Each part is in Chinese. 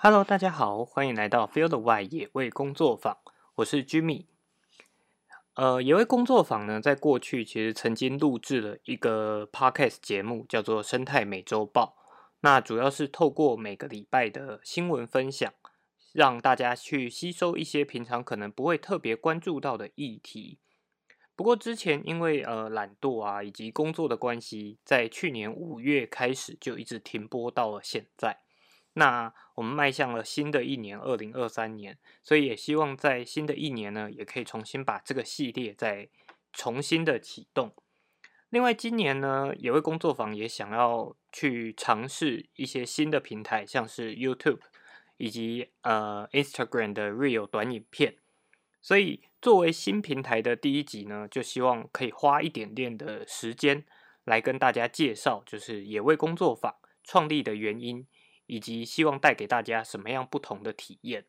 Hello，大家好，欢迎来到 Field Y 野味工作坊，我是 Jimmy。呃，野味工作坊呢，在过去其实曾经录制了一个 Podcast 节目，叫做《生态美洲报》。那主要是透过每个礼拜的新闻分享，让大家去吸收一些平常可能不会特别关注到的议题。不过之前因为呃懒惰啊，以及工作的关系，在去年五月开始就一直停播到了现在。那我们迈向了新的一年，二零二三年，所以也希望在新的一年呢，也可以重新把这个系列再重新的启动。另外，今年呢，野味工作坊也想要去尝试一些新的平台，像是 YouTube 以及呃 Instagram 的 Real 短影片。所以，作为新平台的第一集呢，就希望可以花一点点的时间来跟大家介绍，就是野味工作坊创立的原因。以及希望带给大家什么样不同的体验？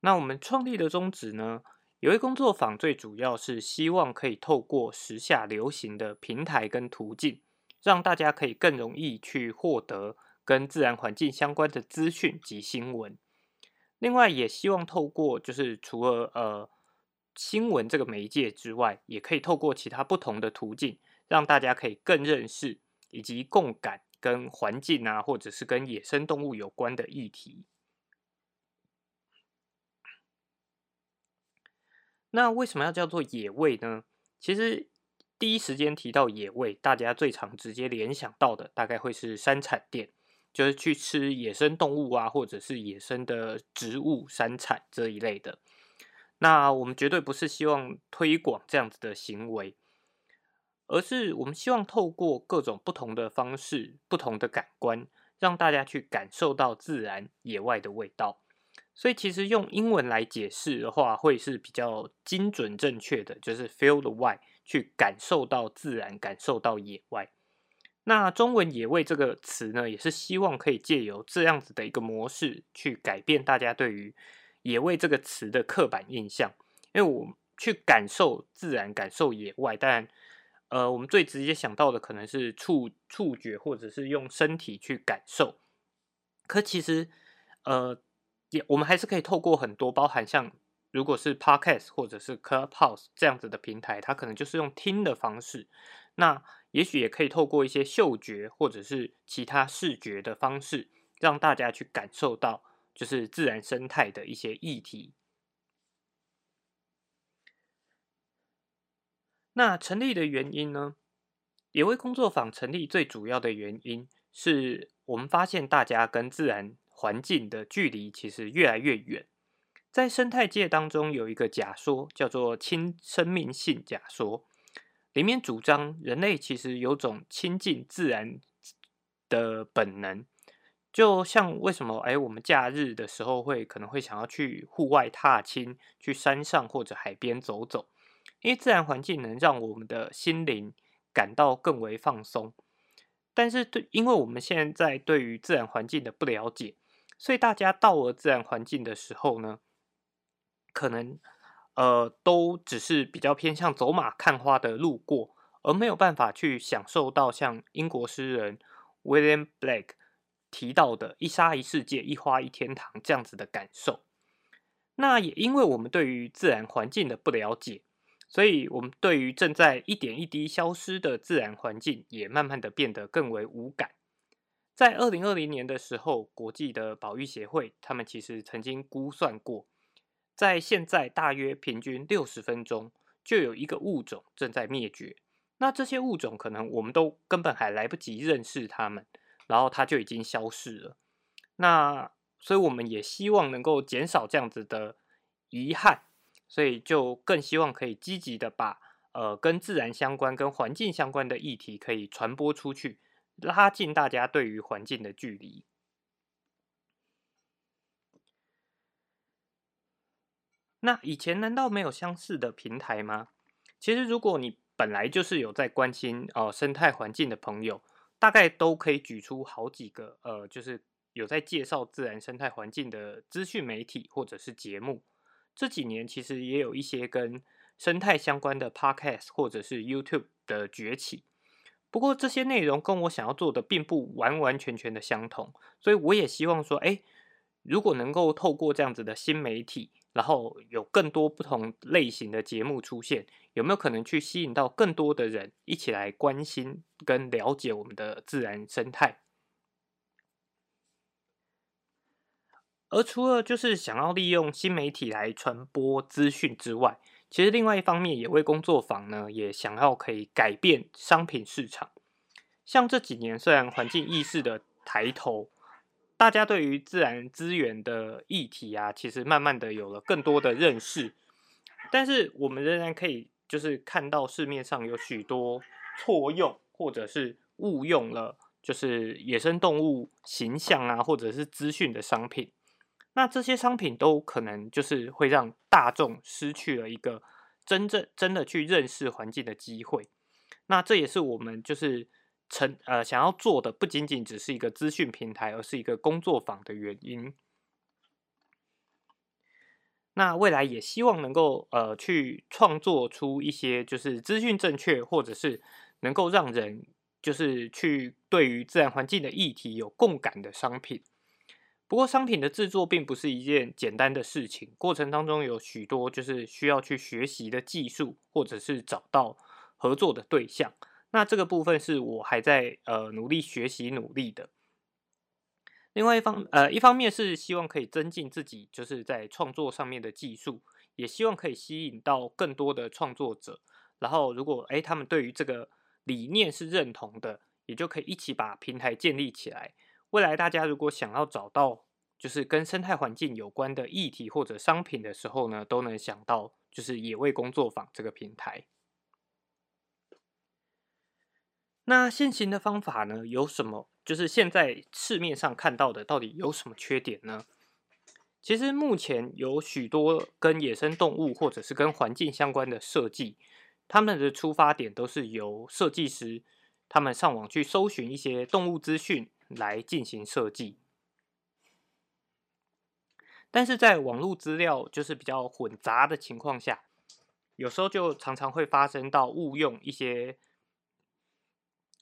那我们创立的宗旨呢？有一工作坊最主要是希望可以透过时下流行的平台跟途径，让大家可以更容易去获得跟自然环境相关的资讯及新闻。另外，也希望透过就是除了呃新闻这个媒介之外，也可以透过其他不同的途径，让大家可以更认识以及共感。跟环境啊，或者是跟野生动物有关的议题。那为什么要叫做野味呢？其实第一时间提到野味，大家最常直接联想到的，大概会是山产店，就是去吃野生动物啊，或者是野生的植物山产这一类的。那我们绝对不是希望推广这样子的行为。而是我们希望透过各种不同的方式、不同的感官，让大家去感受到自然野外的味道。所以，其实用英文来解释的话，会是比较精准正确的，就是 feel the w i 去感受到自然，感受到野外。那中文“野味”这个词呢，也是希望可以借由这样子的一个模式，去改变大家对于“野味”这个词的刻板印象。因为我去感受自然，感受野外，当然。呃，我们最直接想到的可能是触触觉，或者是用身体去感受。可其实，呃，也我们还是可以透过很多包含像如果是 Podcast 或者是 Clubhouse 这样子的平台，它可能就是用听的方式。那也许也可以透过一些嗅觉或者是其他视觉的方式，让大家去感受到就是自然生态的一些议题。那成立的原因呢？野味工作坊成立最主要的原因是我们发现大家跟自然环境的距离其实越来越远。在生态界当中有一个假说叫做亲生命性假说，里面主张人类其实有种亲近自然的本能，就像为什么哎我们假日的时候会可能会想要去户外踏青，去山上或者海边走走。因为自然环境能让我们的心灵感到更为放松，但是对，因为我们现在对于自然环境的不了解，所以大家到了自然环境的时候呢，可能呃都只是比较偏向走马看花的路过，而没有办法去享受到像英国诗人 William Blake 提到的一沙一世界，一花一天堂这样子的感受。那也因为我们对于自然环境的不了解。所以，我们对于正在一点一滴消失的自然环境，也慢慢的变得更为无感。在二零二零年的时候，国际的保育协会，他们其实曾经估算过，在现在大约平均六十分钟，就有一个物种正在灭绝。那这些物种可能我们都根本还来不及认识它们，然后它就已经消失了。那所以，我们也希望能够减少这样子的遗憾。所以就更希望可以积极的把呃跟自然相关、跟环境相关的议题可以传播出去，拉近大家对于环境的距离。那以前难道没有相似的平台吗？其实如果你本来就是有在关心哦生态环境的朋友，大概都可以举出好几个呃，就是有在介绍自然生态环境的资讯媒体或者是节目。这几年其实也有一些跟生态相关的 podcast 或者是 YouTube 的崛起，不过这些内容跟我想要做的并不完完全全的相同，所以我也希望说，哎，如果能够透过这样子的新媒体，然后有更多不同类型的节目出现，有没有可能去吸引到更多的人一起来关心跟了解我们的自然生态？而除了就是想要利用新媒体来传播资讯之外，其实另外一方面也为工作坊呢，也想要可以改变商品市场。像这几年虽然环境意识的抬头，大家对于自然资源的议题啊，其实慢慢的有了更多的认识，但是我们仍然可以就是看到市面上有许多错用或者是误用了就是野生动物形象啊，或者是资讯的商品。那这些商品都可能就是会让大众失去了一个真正真的去认识环境的机会。那这也是我们就是成呃想要做的，不仅仅只是一个资讯平台，而是一个工作坊的原因。那未来也希望能够呃去创作出一些就是资讯正确，或者是能够让人就是去对于自然环境的议题有共感的商品。不过，商品的制作并不是一件简单的事情，过程当中有许多就是需要去学习的技术，或者是找到合作的对象。那这个部分是我还在呃努力学习努力的。另外一方呃一方面是希望可以增进自己就是在创作上面的技术，也希望可以吸引到更多的创作者。然后如果诶他们对于这个理念是认同的，也就可以一起把平台建立起来。未来大家如果想要找到就是跟生态环境有关的议题或者商品的时候呢，都能想到就是野味工作坊这个平台。那现行的方法呢，有什么？就是现在市面上看到的到底有什么缺点呢？其实目前有许多跟野生动物或者是跟环境相关的设计，他们的出发点都是由设计师他们上网去搜寻一些动物资讯。来进行设计，但是在网络资料就是比较混杂的情况下，有时候就常常会发生到误用一些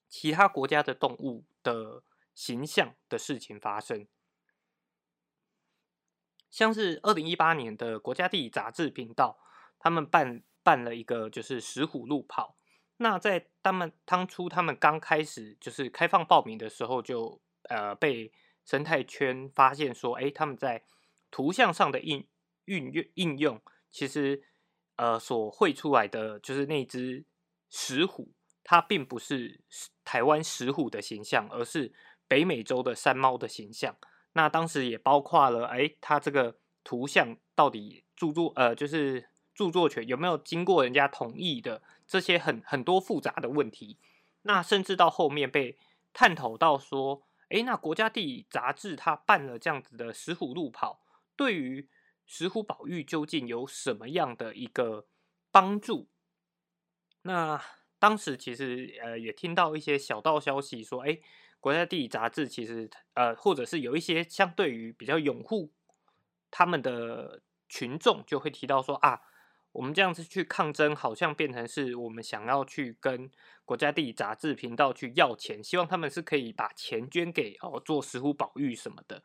其他国家的动物的形象的事情发生。像是二零一八年的国家地理杂志频道，他们办办了一个就是石虎路跑。那在他们当初他们刚开始就是开放报名的时候，就呃被生态圈发现说，哎，他们在图像上的应运用应用，其实呃所绘出来的就是那只石虎，它并不是台湾石虎的形象，而是北美洲的山猫的形象。那当时也包括了，哎，它这个图像到底著作呃就是著作权有没有经过人家同意的？这些很很多复杂的问题，那甚至到后面被探讨到说，诶，那国家地理杂志它办了这样子的石虎路跑，对于石虎保育究竟有什么样的一个帮助？那当时其实呃也听到一些小道消息说，诶，国家地理杂志其实呃或者是有一些相对于比较拥护他们的群众就会提到说啊。我们这样子去抗争，好像变成是我们想要去跟国家地理杂志频道去要钱，希望他们是可以把钱捐给哦做石虎保育什么的。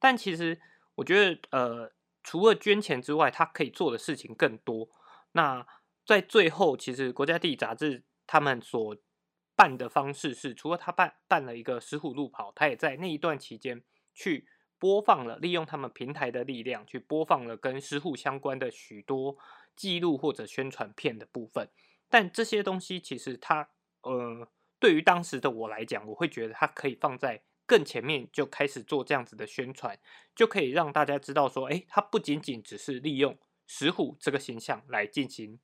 但其实我觉得，呃，除了捐钱之外，他可以做的事情更多。那在最后，其实国家地理杂志他们所办的方式是，除了他办办了一个石虎路跑，他也在那一段期间去播放了，利用他们平台的力量去播放了跟石虎相关的许多。记录或者宣传片的部分，但这些东西其实它，呃，对于当时的我来讲，我会觉得它可以放在更前面就开始做这样子的宣传，就可以让大家知道说，哎，它不仅仅只是利用石虎这个形象来进行，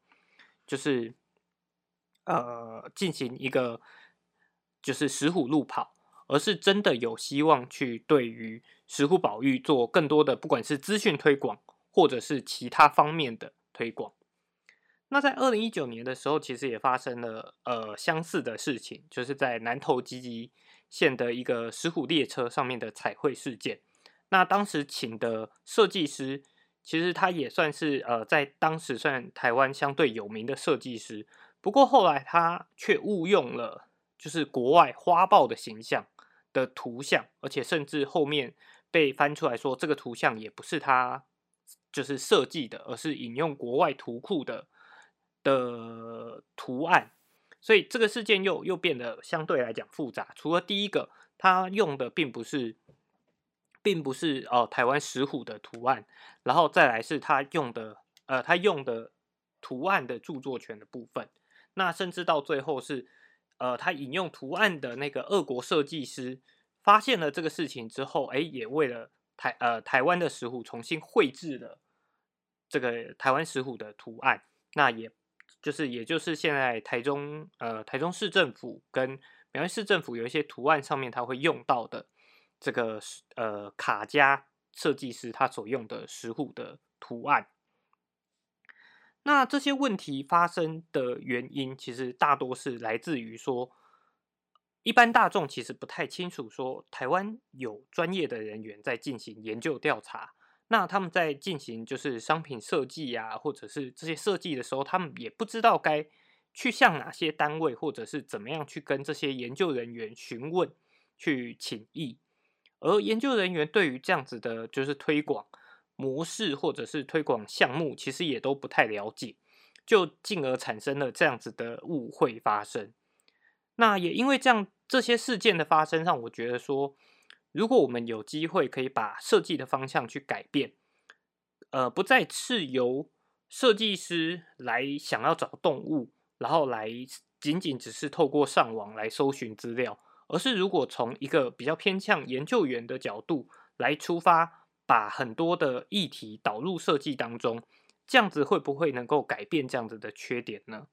就是呃进行一个就是石虎路跑，而是真的有希望去对于石虎保育做更多的，不管是资讯推广或者是其他方面的。推广。那在二零一九年的时候，其实也发生了呃相似的事情，就是在南投集集县的一个石虎列车上面的彩绘事件。那当时请的设计师，其实他也算是呃在当时算台湾相对有名的设计师，不过后来他却误用了就是国外花豹的形象的图像，而且甚至后面被翻出来说，这个图像也不是他就是设计的，而是引用国外图库的的图案。所以这个事件又又变得相对来讲复杂。除了第一个，他用的并不是，并不是哦台湾石虎的图案，然后再来是他用的呃他用的图案的著作权的部分。那甚至到最后是呃他引用图案的那个俄国设计师发现了这个事情之后，哎也为了台呃台湾的石虎重新绘制了这个台湾石虎的图案，那也。就是，也就是现在台中呃台中市政府跟苗栗市政府有一些图案上面，他会用到的这个呃卡加设计师他所用的石虎的图案。那这些问题发生的原因，其实大多是来自于说，一般大众其实不太清楚说，台湾有专业的人员在进行研究调查。那他们在进行就是商品设计呀，或者是这些设计的时候，他们也不知道该去向哪些单位，或者是怎么样去跟这些研究人员询问、去请意。而研究人员对于这样子的，就是推广模式或者是推广项目，其实也都不太了解，就进而产生了这样子的误会发生。那也因为这样这些事件的发生，让我觉得说。如果我们有机会可以把设计的方向去改变，呃，不再是由设计师来想要找动物，然后来仅仅只是透过上网来搜寻资料，而是如果从一个比较偏向研究员的角度来出发，把很多的议题导入设计当中，这样子会不会能够改变这样子的缺点呢？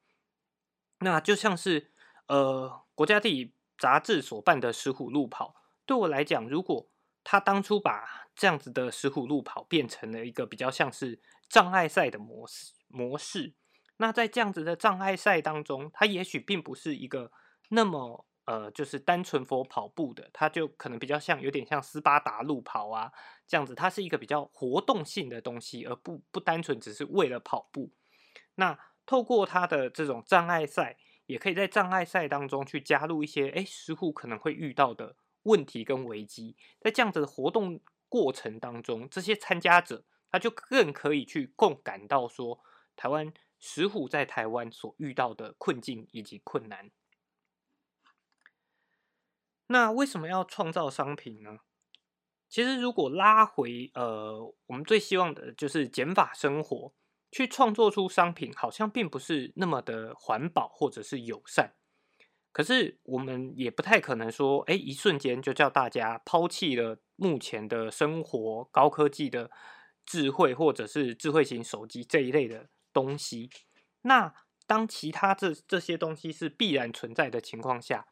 那就像是呃，国家地理杂志所办的石虎路跑。对我来讲，如果他当初把这样子的石虎路跑变成了一个比较像是障碍赛的模式模式，那在这样子的障碍赛当中，它也许并不是一个那么呃，就是单纯佛跑步的，它就可能比较像有点像斯巴达路跑啊这样子，它是一个比较活动性的东西，而不不单纯只是为了跑步。那透过它的这种障碍赛，也可以在障碍赛当中去加入一些哎石虎可能会遇到的。问题跟危机，在这样子的活动过程当中，这些参加者他就更可以去共感到说，台湾石虎在台湾所遇到的困境以及困难。那为什么要创造商品呢？其实如果拉回呃，我们最希望的就是减法生活，去创作出商品，好像并不是那么的环保或者是友善。可是我们也不太可能说，哎，一瞬间就叫大家抛弃了目前的生活高科技的智慧，或者是智慧型手机这一类的东西。那当其他这这些东西是必然存在的情况下，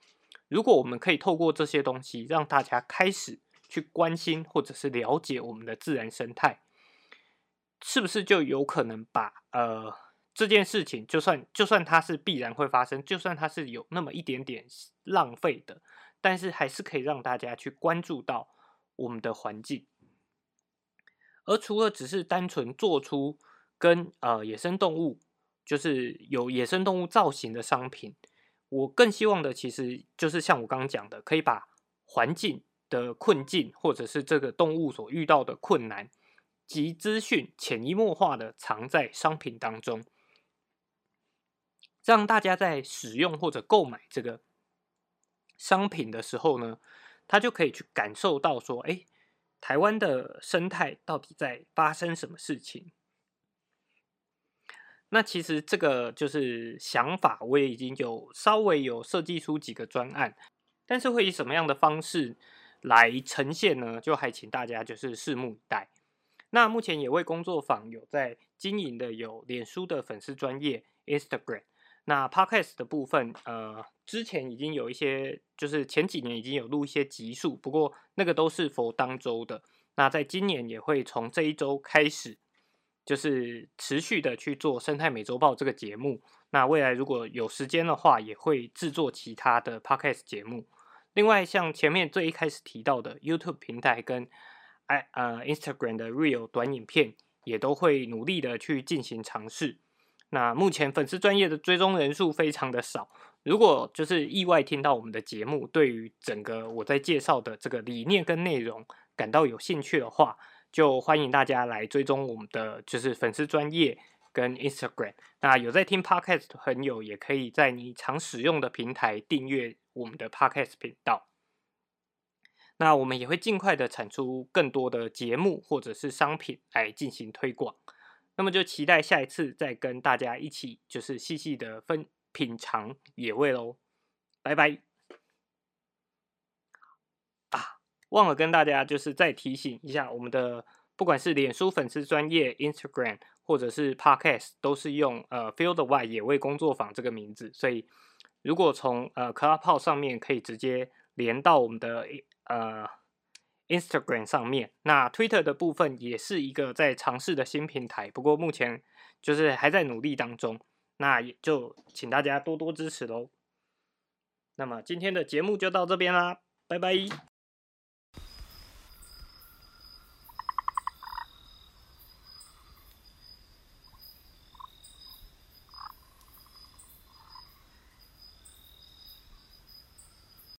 如果我们可以透过这些东西让大家开始去关心或者是了解我们的自然生态，是不是就有可能把呃？这件事情，就算就算它是必然会发生，就算它是有那么一点点浪费的，但是还是可以让大家去关注到我们的环境。而除了只是单纯做出跟呃野生动物，就是有野生动物造型的商品，我更希望的其实就是像我刚刚讲的，可以把环境的困境，或者是这个动物所遇到的困难及资讯，潜移默化的藏在商品当中。让大家在使用或者购买这个商品的时候呢，他就可以去感受到说，哎，台湾的生态到底在发生什么事情？那其实这个就是想法，我也已经有稍微有设计出几个专案，但是会以什么样的方式来呈现呢？就还请大家就是拭目以待。那目前也为工作坊有在经营的有脸书的粉丝专业 Instagram。那 podcast 的部分，呃，之前已经有一些，就是前几年已经有录一些集数，不过那个都是佛当周的。那在今年也会从这一周开始，就是持续的去做生态美洲报这个节目。那未来如果有时间的话，也会制作其他的 podcast 节目。另外，像前面最一开始提到的 YouTube 平台跟 i 呃 Instagram 的 Real 短影片，也都会努力的去进行尝试。那目前粉丝专业的追踪人数非常的少，如果就是意外听到我们的节目，对于整个我在介绍的这个理念跟内容感到有兴趣的话，就欢迎大家来追踪我们的就是粉丝专业跟 Instagram。那有在听 Podcast 的朋友，也可以在你常使用的平台订阅我们的 Podcast 频道。那我们也会尽快的产出更多的节目或者是商品来进行推广。那么就期待下一次再跟大家一起就是细细的分。品尝野味喽，拜拜！啊，忘了跟大家就是再提醒一下，我们的不管是脸书粉丝专业、Instagram 或者是 Podcast，都是用呃 Field Y 野味工作坊这个名字，所以如果从呃 Clubhouse 上面可以直接连到我们的呃 Instagram 上面，那 Twitter 的部分也是一个在尝试的新平台，不过目前就是还在努力当中。那也就请大家多多支持喽。那么今天的节目就到这边啦，拜拜。